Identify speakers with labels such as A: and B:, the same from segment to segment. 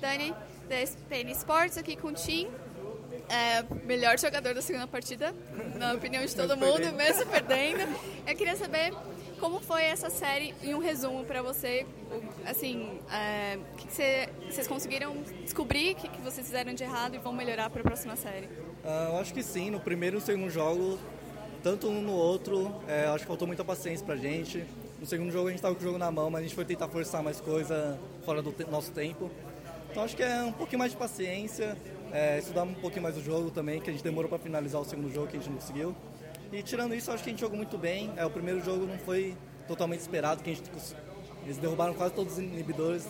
A: Dani, da SPN Sports, aqui com o Tim. É, melhor jogador da segunda partida, na opinião de todo mundo, perdendo. mesmo perdendo. Eu queria saber como foi essa série em um resumo para você. Assim, é, que, que cê, vocês conseguiram descobrir o que, que vocês fizeram de errado e vão melhorar para a próxima série?
B: Uh, eu acho que sim. No primeiro e no segundo jogo, tanto um no outro, é, acho que faltou muita paciência pra gente. No segundo jogo a gente estava com o jogo na mão, mas a gente foi tentar forçar mais coisa fora do te nosso tempo. Então acho que é um pouquinho mais de paciência, é, estudar um pouquinho mais o jogo também, que a gente demorou para finalizar o segundo jogo que a gente não conseguiu. E tirando isso, acho que a gente jogou muito bem. É, o primeiro jogo não foi totalmente esperado, que a gente, eles derrubaram quase todos os inibidores,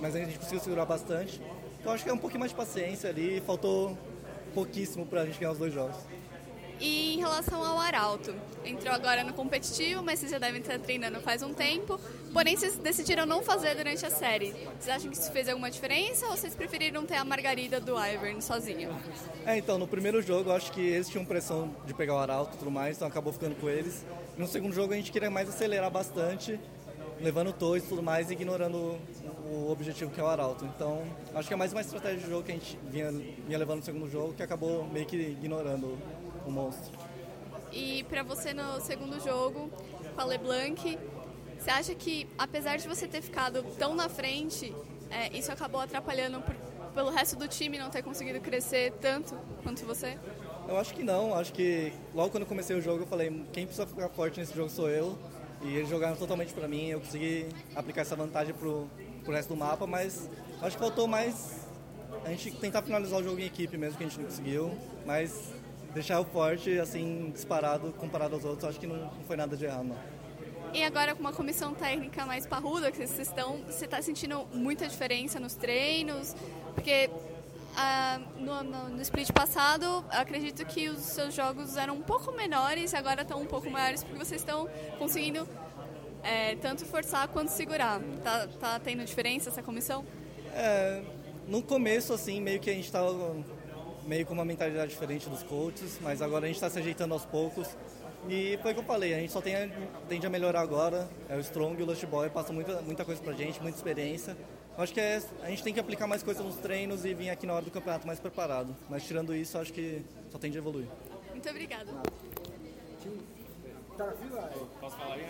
B: mas a gente conseguiu segurar bastante. Então acho que é um pouquinho mais de paciência ali, faltou pouquíssimo para a gente ganhar os dois jogos.
A: E em relação ao Arauto, entrou agora no competitivo, mas vocês já devem estar treinando faz um tempo. Porém, vocês decidiram não fazer durante a série. Vocês acham que isso fez alguma diferença ou vocês preferiram ter a Margarida do Ivern sozinho?
B: É, então, no primeiro jogo, acho que eles tinham pressão de pegar o Arauto e tudo mais, então acabou ficando com eles. No segundo jogo, a gente queria mais acelerar bastante, levando toys e tudo mais, ignorando o objetivo que é o Arauto. Então, acho que é mais uma estratégia de jogo que a gente vinha, vinha levando no segundo jogo, que acabou meio que ignorando o monstro.
A: E para você no segundo jogo, com a LeBlanc, você acha que apesar de você ter ficado tão na frente, é, isso acabou atrapalhando por, pelo resto do time não ter conseguido crescer tanto quanto você?
B: Eu acho que não. Acho que logo quando comecei o jogo eu falei quem precisa ficar forte nesse jogo sou eu. E eles jogaram totalmente para mim. Eu consegui aplicar essa vantagem pro, pro resto do mapa, mas acho que faltou mais a gente tentar finalizar o jogo em equipe mesmo que a gente não conseguiu. Mas deixar o forte, assim, disparado comparado aos outros, acho que não, não foi nada de errado, não.
A: E agora com uma comissão técnica mais parruda, que vocês estão, você está sentindo muita diferença nos treinos? Porque ah, no, no, no, split passado, acredito que os seus jogos eram um pouco menores e agora estão um pouco maiores porque vocês estão conseguindo é, tanto forçar quanto segurar. Tá, tá tendo diferença essa comissão?
B: É, no começo, assim, meio que a gente estava meio com uma mentalidade diferente dos coaches, mas agora a gente está se ajeitando aos poucos. E foi o que eu falei, a gente só tem, tende a melhorar agora. É o Strong e o Lust Boy passam muita, muita coisa pra gente, muita experiência. Acho que é, a gente tem que aplicar mais coisas nos treinos e vir aqui na hora do campeonato mais preparado. Mas tirando isso, acho que só tende a evoluir.
A: Muito obrigada.
C: Posso falar aí?